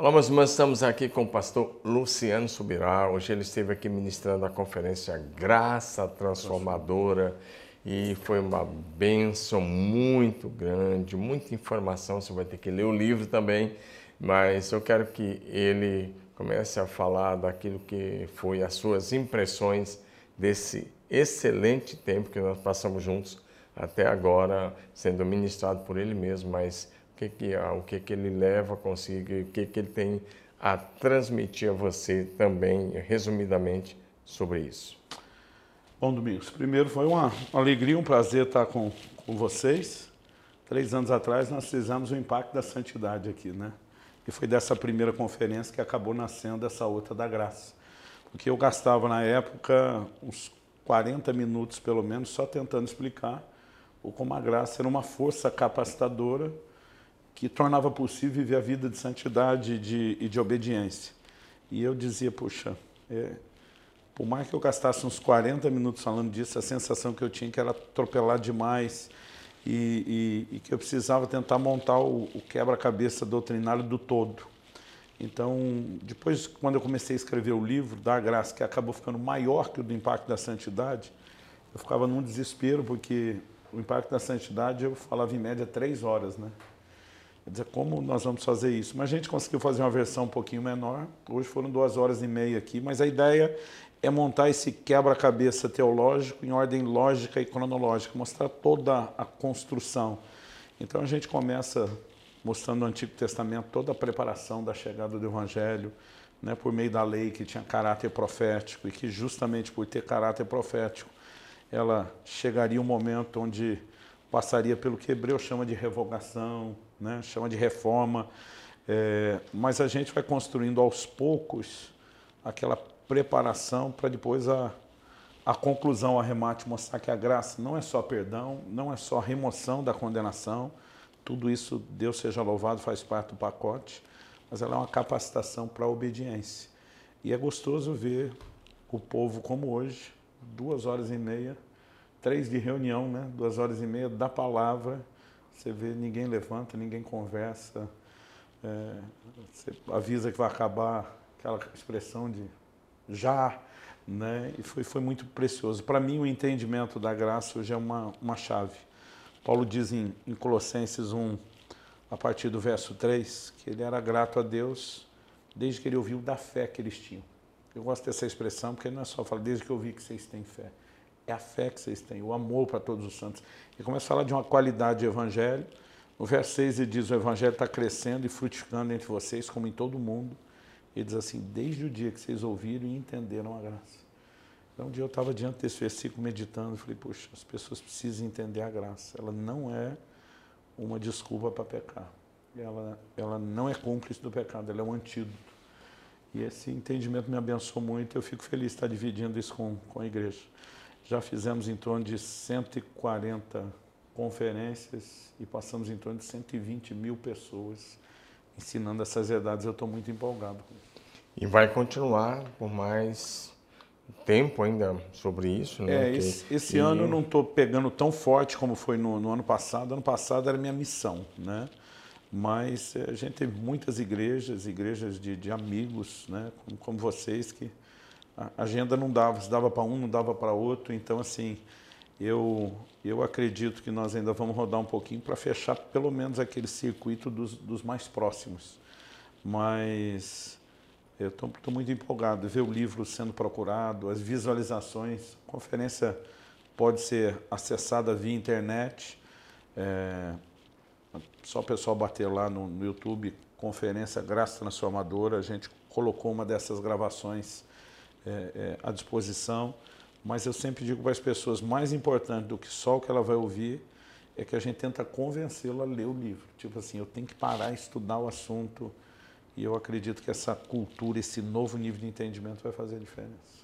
Olá, meus irmãos, estamos aqui com o pastor Luciano Subirá. Hoje ele esteve aqui ministrando a conferência Graça Transformadora e foi uma bênção muito grande, muita informação. Você vai ter que ler o livro também, mas eu quero que ele comece a falar daquilo que foi as suas impressões desse excelente tempo que nós passamos juntos até agora, sendo ministrado por ele mesmo, mas que que, o que, que ele leva consigo o que, que ele tem a transmitir a você também, resumidamente, sobre isso. Bom, Domingos, primeiro foi uma alegria, um prazer estar com, com vocês. Três anos atrás nós fizemos o Impacto da Santidade aqui, né? E foi dessa primeira conferência que acabou nascendo essa outra da graça. Porque eu gastava na época uns 40 minutos, pelo menos, só tentando explicar o como a graça era uma força capacitadora que tornava possível viver a vida de santidade e de, e de obediência. E eu dizia, puxa, é, por mais que eu gastasse uns 40 minutos falando disso, a sensação que eu tinha que era atropelar demais e, e, e que eu precisava tentar montar o, o quebra-cabeça doutrinário do todo. Então, depois, quando eu comecei a escrever o livro da graça, que acabou ficando maior que o do impacto da santidade, eu ficava num desespero, porque o impacto da santidade eu falava em média três horas, né? Quer dizer, como nós vamos fazer isso? Mas a gente conseguiu fazer uma versão um pouquinho menor. Hoje foram duas horas e meia aqui, mas a ideia é montar esse quebra-cabeça teológico em ordem lógica e cronológica, mostrar toda a construção. Então a gente começa mostrando no Antigo Testamento toda a preparação da chegada do Evangelho, né, por meio da lei que tinha caráter profético e que justamente por ter caráter profético, ela chegaria um momento onde passaria pelo que Hebreu chama de revogação, né? chama de reforma, é, mas a gente vai construindo aos poucos aquela preparação para depois a, a conclusão, o arremate, mostrar que a graça não é só perdão, não é só remoção da condenação, tudo isso, Deus seja louvado, faz parte do pacote, mas ela é uma capacitação para a obediência. E é gostoso ver o povo como hoje, duas horas e meia, três de reunião, né? duas horas e meia da palavra, você vê, ninguém levanta, ninguém conversa. É, você avisa que vai acabar aquela expressão de já, né? E foi, foi muito precioso. Para mim, o entendimento da graça hoje é uma, uma chave. Paulo diz em, em Colossenses 1, a partir do verso 3, que ele era grato a Deus desde que ele ouviu da fé que eles tinham. Eu gosto dessa expressão porque não é só falar desde que eu vi que vocês têm fé é a fé que vocês têm, o amor para todos os santos. E começa a falar de uma qualidade de evangelho. No verso 6 ele diz: o evangelho está crescendo e frutificando entre vocês, como em todo o mundo. Ele diz assim: desde o dia que vocês ouviram e entenderam a graça. Então, um dia eu estava diante desse versículo meditando e falei: poxa, as pessoas precisam entender a graça. Ela não é uma desculpa para pecar. Ela, ela não é cúmplice do pecado, ela é um antídoto. E esse entendimento me abençoou muito. Eu fico feliz de estar dividindo isso com, com a igreja. Já fizemos em torno de 140 conferências e passamos em torno de 120 mil pessoas ensinando essas verdades. Eu estou muito empolgado. E vai continuar por mais tempo ainda sobre isso, né? É, esse, esse e... ano eu não estou pegando tão forte como foi no, no, ano passado. Ano passado era minha missão, né? Mas eh, a gente teve muitas igrejas, igrejas de, de amigos, né? Como, como vocês que a agenda não dava, se dava para um, não dava para outro, então assim, eu, eu acredito que nós ainda vamos rodar um pouquinho para fechar pelo menos aquele circuito dos, dos mais próximos. Mas eu estou muito empolgado ver o livro sendo procurado, as visualizações. A conferência pode ser acessada via internet. É, só o pessoal bater lá no, no YouTube, Conferência Graça Transformadora, a gente colocou uma dessas gravações é, é, à disposição, mas eu sempre digo para as pessoas, mais importante do que só o que ela vai ouvir, é que a gente tenta convencê-la a ler o livro. Tipo assim, eu tenho que parar e estudar o assunto, e eu acredito que essa cultura, esse novo nível de entendimento vai fazer a diferença.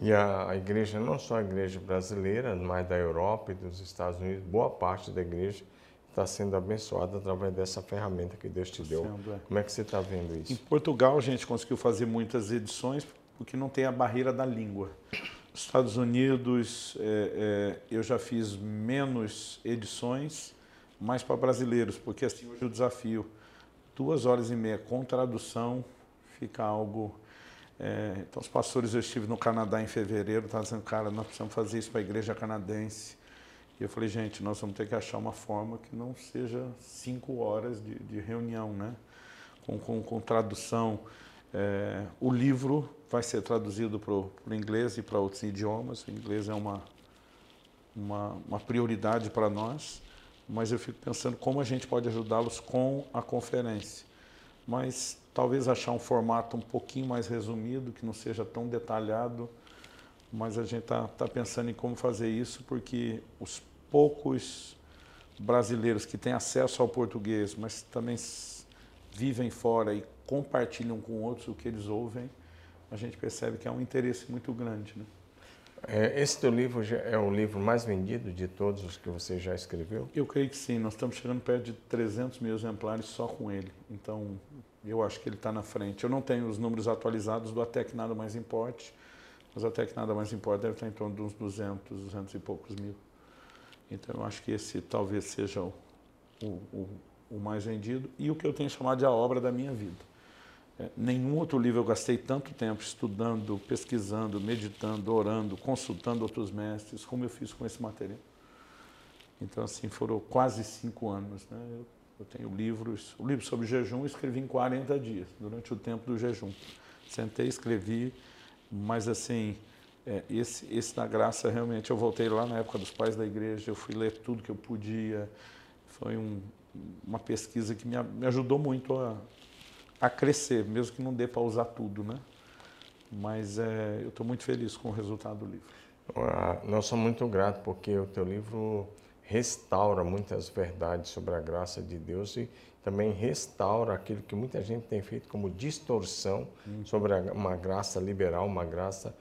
E a, a, igreja, não só a igreja brasileira, mas da Europa e dos Estados Unidos, boa parte da igreja está sendo abençoada através dessa ferramenta que Deus te deu. Sendo, é. Como é que você está vendo isso? Em Portugal, a gente conseguiu fazer muitas edições, porque não tem a barreira da língua. Estados Unidos, é, é, eu já fiz menos edições, mais para brasileiros, porque assim hoje o desafio duas horas e meia com tradução fica algo. É, então, os pastores, eu estive no Canadá em fevereiro, estavam dizendo, cara, nós precisamos fazer isso para a igreja canadense. E eu falei, gente, nós vamos ter que achar uma forma que não seja cinco horas de, de reunião, né? Com, com, com tradução. É, o livro vai ser traduzido para o inglês e para outros idiomas. O inglês é uma, uma, uma prioridade para nós, mas eu fico pensando como a gente pode ajudá-los com a conferência. Mas talvez achar um formato um pouquinho mais resumido, que não seja tão detalhado, mas a gente está tá pensando em como fazer isso, porque os poucos brasileiros que têm acesso ao português, mas também vivem fora e compartilham com outros o que eles ouvem, a gente percebe que é um interesse muito grande. Né? É, esse teu livro é o livro mais vendido de todos os que você já escreveu? Eu creio que sim. Nós estamos chegando perto de 300 mil exemplares só com ele. Então, eu acho que ele está na frente. Eu não tenho os números atualizados do Até Que Nada Mais Importe, mas Até Que Nada Mais Importe deve estar em torno de uns 200, 200 e poucos mil. Então, eu acho que esse talvez seja o, o, o mais vendido e o que eu tenho chamado de a obra da minha vida. É, nenhum outro livro eu gastei tanto tempo estudando, pesquisando, meditando, orando, consultando outros mestres, como eu fiz com esse material. Então, assim, foram quase cinco anos. Né? Eu, eu tenho livros, o livro sobre jejum eu escrevi em 40 dias, durante o tempo do jejum. Sentei, escrevi, mas assim, é, esse, esse da graça realmente, eu voltei lá na época dos pais da igreja, eu fui ler tudo que eu podia. Foi um, uma pesquisa que me, me ajudou muito a, a crescer, mesmo que não dê para usar tudo, né? Mas é, eu estou muito feliz com o resultado do livro. Ah, nós somos muito gratos porque o teu livro restaura muitas verdades sobre a graça de Deus e também restaura aquilo que muita gente tem feito como distorção hum. sobre uma graça liberal, uma graça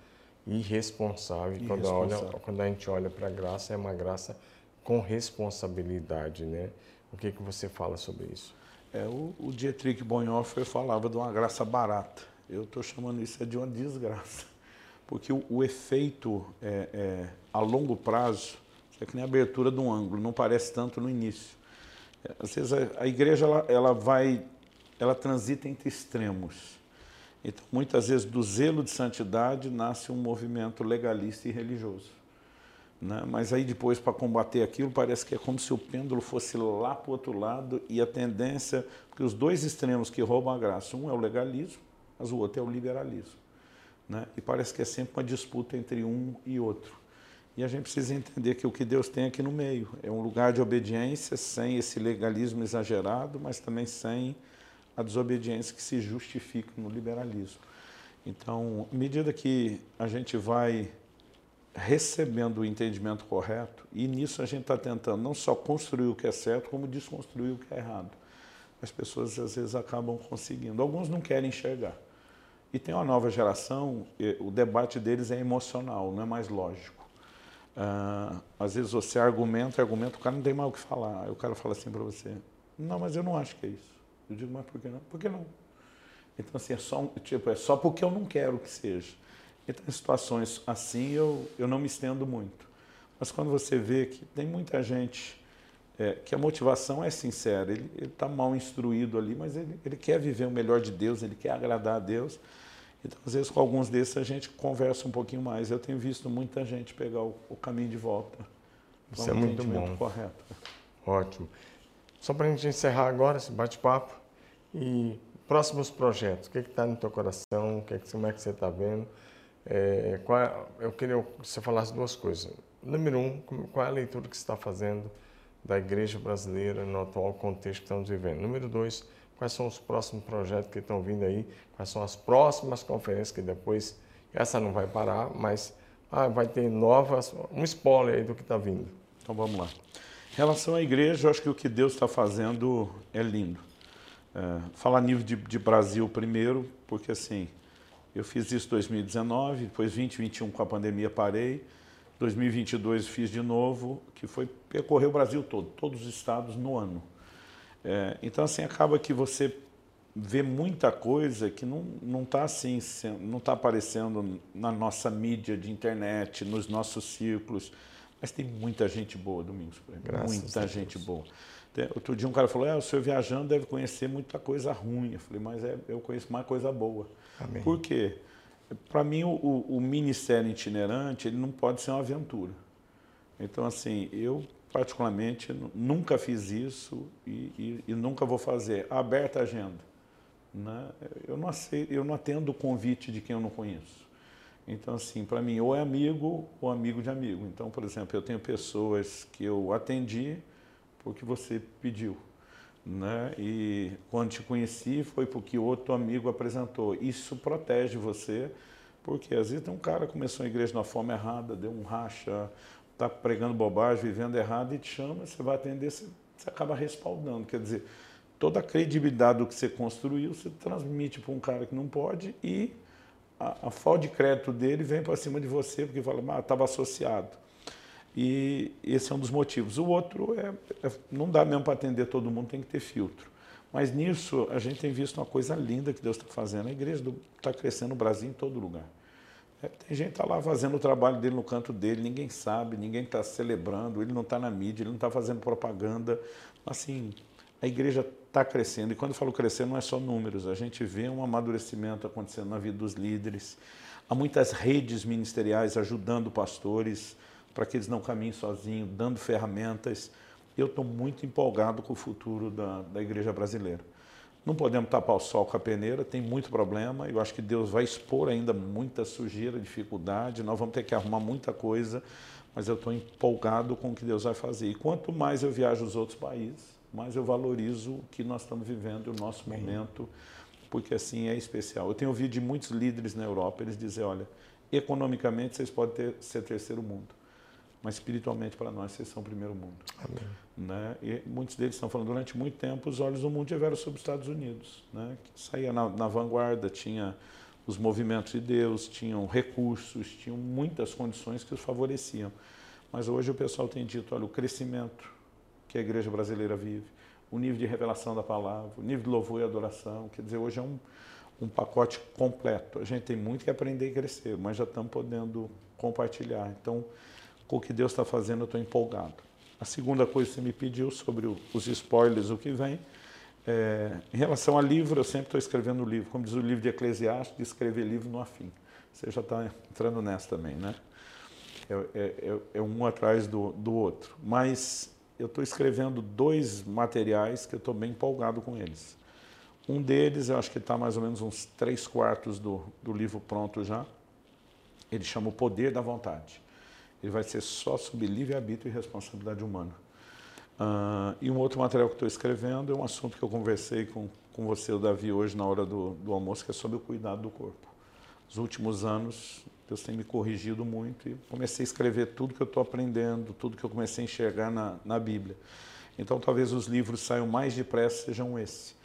irresponsável. irresponsável. Quando, olha, quando a gente olha para a graça, é uma graça com responsabilidade, né? O que, que você fala sobre isso? É, o, o Dietrich Bonhoeffer falava de uma graça barata. Eu estou chamando isso de uma desgraça. Porque o, o efeito é, é, a longo prazo é que nem a abertura de um ângulo, não parece tanto no início. É, às vezes a, a igreja ela, ela vai, ela transita entre extremos. Então, muitas vezes, do zelo de santidade nasce um movimento legalista e religioso. Né? Mas aí depois, para combater aquilo, parece que é como se o pêndulo fosse lá para o outro lado e a tendência, porque os dois extremos que roubam a graça, um é o legalismo, mas o outro é o liberalismo. Né? E parece que é sempre uma disputa entre um e outro. E a gente precisa entender que o que Deus tem aqui no meio é um lugar de obediência sem esse legalismo exagerado, mas também sem a desobediência que se justifica no liberalismo. Então, à medida que a gente vai recebendo o entendimento correto, e nisso a gente está tentando não só construir o que é certo, como desconstruir o que é errado. As pessoas às vezes acabam conseguindo. Alguns não querem enxergar. E tem uma nova geração, o debate deles é emocional, não é mais lógico. Uh, às vezes você argumenta, argumenta, o cara não tem mais o que falar. Aí o cara fala assim para você: Não, mas eu não acho que é isso. Eu digo, mas por que não? Por que não? Então, assim, é só, tipo, é só porque eu não quero que seja. Então, em situações assim, eu, eu não me estendo muito. Mas quando você vê que tem muita gente é, que a motivação é sincera, ele está mal instruído ali, mas ele, ele quer viver o melhor de Deus, ele quer agradar a Deus. Então, às vezes, com alguns desses a gente conversa um pouquinho mais. Eu tenho visto muita gente pegar o, o caminho de volta. Isso é muito bom. correto. Ótimo. Só para a gente encerrar agora esse bate-papo e próximos projetos. O que está no teu coração? O que, como é que você está vendo? É, qual, eu queria que você falasse duas coisas. Número um, qual é a leitura que você está fazendo da igreja brasileira no atual contexto que estamos vivendo? Número dois, quais são os próximos projetos que estão vindo aí? Quais são as próximas conferências que depois, essa não vai parar, mas ah, vai ter novas, um spoiler aí do que está vindo. Então vamos lá. Em relação à igreja, eu acho que o que Deus está fazendo é lindo. É, falar nível de, de Brasil primeiro, porque assim, eu fiz isso em 2019, depois 2021 com a pandemia parei, 2022 fiz de novo, que foi percorrer o Brasil todo, todos os estados no ano. É, então assim acaba que você vê muita coisa que não não está assim, não está aparecendo na nossa mídia de internet, nos nossos círculos, mas tem muita gente boa, Domingos, Graças muita gente boa. Outro dia um cara falou, é, o senhor viajando deve conhecer muita coisa ruim. Eu falei, mas é, eu conheço mais coisa boa. Amém. Por quê? Para mim, o, o, ministério itinerante ele não pode ser uma aventura. Então, assim, eu particularmente nunca fiz isso e, e, e nunca vou fazer. Aberta a agenda. Né? Eu, não aceito, eu não atendo o convite de quem eu não conheço. Então, assim, para mim, ou é amigo ou amigo de amigo. Então, por exemplo, eu tenho pessoas que eu atendi porque você pediu. Né? E quando te conheci foi porque outro amigo apresentou. Isso protege você, porque às vezes tem um cara que começou a igreja de uma forma errada, deu um racha, está pregando bobagem, vivendo errado e te chama, você vai atender, você, você acaba respaldando. Quer dizer, toda a credibilidade do que você construiu, você transmite para um cara que não pode e a, a falta de crédito dele vem para cima de você porque fala, ah, estava associado. E esse é um dos motivos. O outro é, é não dá mesmo para atender todo mundo, tem que ter filtro. Mas nisso a gente tem visto uma coisa linda que Deus está fazendo. A igreja está crescendo no Brasil em todo lugar. É, tem gente que está lá fazendo o trabalho dele no canto dele, ninguém sabe, ninguém está celebrando, ele não está na mídia, ele não está fazendo propaganda. Assim, a igreja está crescendo. E quando eu falo crescer, não é só números, a gente vê um amadurecimento acontecendo na vida dos líderes. Há muitas redes ministeriais ajudando pastores para que eles não caminhem sozinhos, dando ferramentas. Eu estou muito empolgado com o futuro da, da igreja brasileira. Não podemos tapar o sol com a peneira, tem muito problema. Eu acho que Deus vai expor ainda muita sujeira, dificuldade. Nós vamos ter que arrumar muita coisa, mas eu estou empolgado com o que Deus vai fazer. E quanto mais eu viajo os outros países, mais eu valorizo o que nós estamos vivendo, o nosso momento, porque assim é especial. Eu tenho ouvido de muitos líderes na Europa, eles dizem, olha, economicamente vocês podem ter, ser terceiro mundo mas espiritualmente para nós vocês são o primeiro mundo. Amém. Né? E muitos deles estão falando, durante muito tempo os olhos do mundo tiveram sobre os Estados Unidos, né? que saía na, na vanguarda, tinha os movimentos de Deus, tinham recursos, tinham muitas condições que os favoreciam. Mas hoje o pessoal tem dito, olha, o crescimento que a igreja brasileira vive, o nível de revelação da palavra, o nível de louvor e adoração, quer dizer, hoje é um, um pacote completo. A gente tem muito que aprender e crescer, mas já estamos podendo compartilhar. Então, com o que Deus está fazendo, eu estou empolgado. A segunda coisa que você me pediu sobre os spoilers, o que vem. É, em relação a livro, eu sempre estou escrevendo livro. Como diz o livro de Eclesiastes, de escrever livro no afim. Você já está entrando nessa também, né? É, é, é, é um atrás do, do outro. Mas eu estou escrevendo dois materiais que eu estou bem empolgado com eles. Um deles, eu acho que está mais ou menos uns três quartos do, do livro pronto já. Ele chama O Poder da Vontade ele vai ser só sobre livre-arbítrio e responsabilidade humana. Uh, e um outro material que estou escrevendo é um assunto que eu conversei com, com você, o Davi, hoje na hora do, do almoço, que é sobre o cuidado do corpo. Nos últimos anos, Deus tem me corrigido muito e comecei a escrever tudo que eu estou aprendendo, tudo que eu comecei a enxergar na, na Bíblia. Então, talvez os livros saiam mais depressa, sejam esse.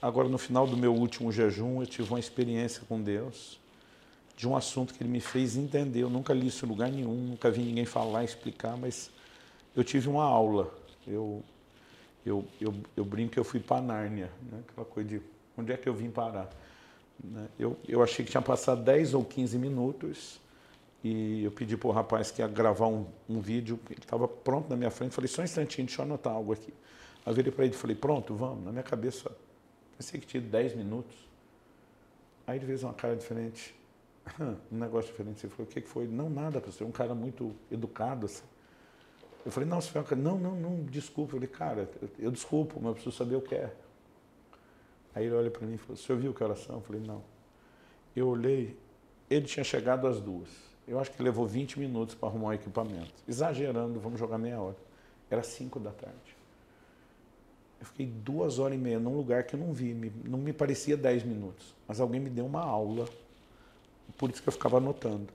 Agora, no final do meu último jejum, eu tive uma experiência com Deus de um assunto que ele me fez entender. Eu nunca li isso em lugar nenhum, nunca vi ninguém falar, explicar, mas eu tive uma aula. Eu, eu, eu, eu brinco que eu fui para Nárnia, né? aquela coisa de onde é que eu vim parar. Né? Eu, eu achei que tinha passado 10 ou 15 minutos e eu pedi para o rapaz que ia gravar um, um vídeo, ele estava pronto na minha frente, falei, só um instantinho, deixa eu anotar algo aqui. Aí eu virei para ele e falei, pronto, vamos. Na minha cabeça, pensei que tinha 10 minutos. Aí ele fez uma cara diferente um negócio diferente. Você falou, o que foi? Não, nada, professor. Um cara muito educado, assim. Eu falei, não, foi não, não, não, desculpa. Eu falei, cara, eu, desculpo, mas eu preciso saber o que é. Aí ele olha para mim e falou, você ouviu que oração? Eu falei, não. Eu olhei, ele tinha chegado às duas. Eu acho que levou 20 minutos para arrumar o equipamento. Exagerando, vamos jogar meia hora. Era cinco da tarde. Eu fiquei duas horas e meia num lugar que eu não vi, não me parecia dez minutos. Mas alguém me deu uma aula por isso que eu ficava anotando,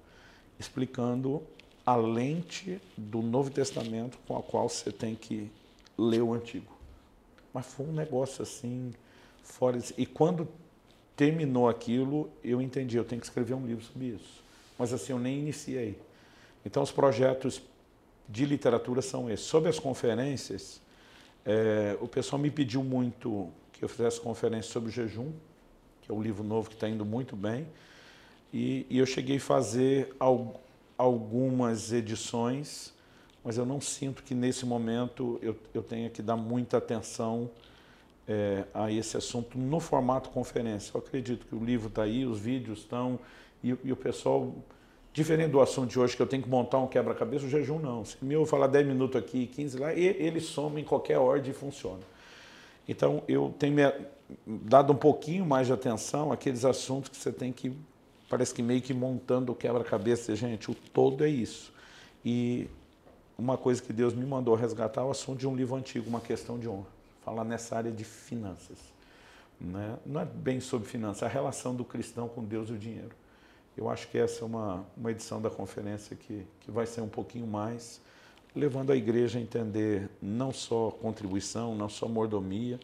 explicando a lente do Novo Testamento com a qual você tem que ler o Antigo. Mas foi um negócio assim, fora. E quando terminou aquilo, eu entendi, eu tenho que escrever um livro sobre isso. Mas assim, eu nem iniciei. Então, os projetos de literatura são esses. Sobre as conferências, é, o pessoal me pediu muito que eu fizesse conferência sobre o jejum, que é um livro novo que está indo muito bem. E, e eu cheguei a fazer al, algumas edições mas eu não sinto que nesse momento eu, eu tenha que dar muita atenção é, a esse assunto no formato conferência. Eu acredito que o livro está aí, os vídeos estão, e, e, o pessoal, diferente do assunto de hoje, que eu tenho que montar um quebra-cabeça, o jejum não. Se me eu falar 10 minutos aqui, 15 lá, ele soma em qualquer ordem e funciona. Então, eu tenho me dado um pouquinho mais de atenção àqueles assuntos que você tem que, parece que meio que montando o quebra-cabeça. Gente, o todo é isso. E uma coisa que Deus me mandou resgatar é o assunto de um livro antigo, Uma Questão de Honra. Falar nessa área de finanças. Né? Não é bem sobre finanças, a relação do cristão com Deus e o dinheiro. Eu acho que essa é uma, uma edição da conferência que, que vai ser um pouquinho mais levando a igreja a entender não só contribuição, não só mordomia,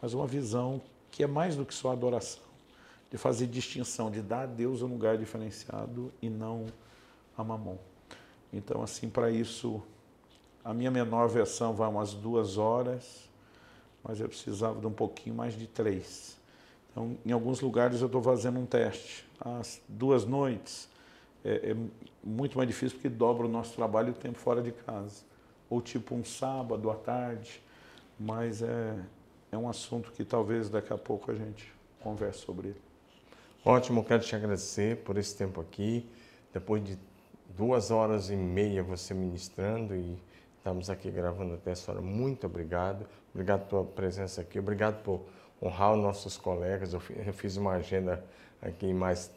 mas uma visão que é mais do que só adoração, de fazer distinção, de dar a Deus um lugar diferenciado e não a mamon. Então, assim, para isso, a minha menor versão vai umas duas horas, mas eu precisava de um pouquinho mais de três. Então, em alguns lugares eu estou fazendo um teste. As duas noites, é, é, muito mais difícil porque dobra o nosso trabalho e o tempo fora de casa. Ou tipo um sábado à tarde, mas é, é um assunto que talvez daqui a pouco a gente converse sobre ele. Ótimo, quero te agradecer por esse tempo aqui. Depois de duas horas e meia você ministrando e estamos aqui gravando até essa hora. Muito obrigado. Obrigado pela presença aqui. Obrigado por honrar os nossos colegas. Eu fiz uma agenda aqui em mais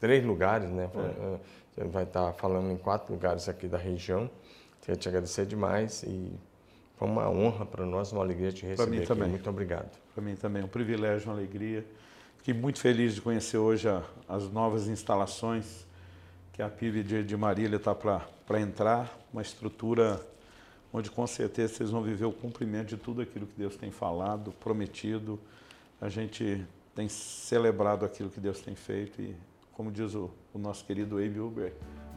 três lugares, né? É. Você vai estar falando em quatro lugares aqui da região. Queria te agradecer demais e foi uma honra para nós, uma alegria te receber mim aqui. Também. Muito obrigado. Para mim também, um privilégio, uma alegria. Fiquei muito feliz de conhecer hoje a, as novas instalações que a PIB de, de Marília está para entrar, uma estrutura onde com certeza vocês vão viver o cumprimento de tudo aquilo que Deus tem falado, prometido. A gente tem celebrado aquilo que Deus tem feito e como diz o, o nosso querido Abe Uber,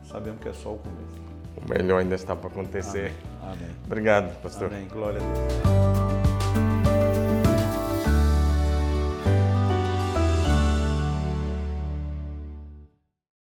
sabemos que é só o começo. O melhor ainda está para acontecer. Amém. Amém. Obrigado, pastor. Amém. Glória a Deus.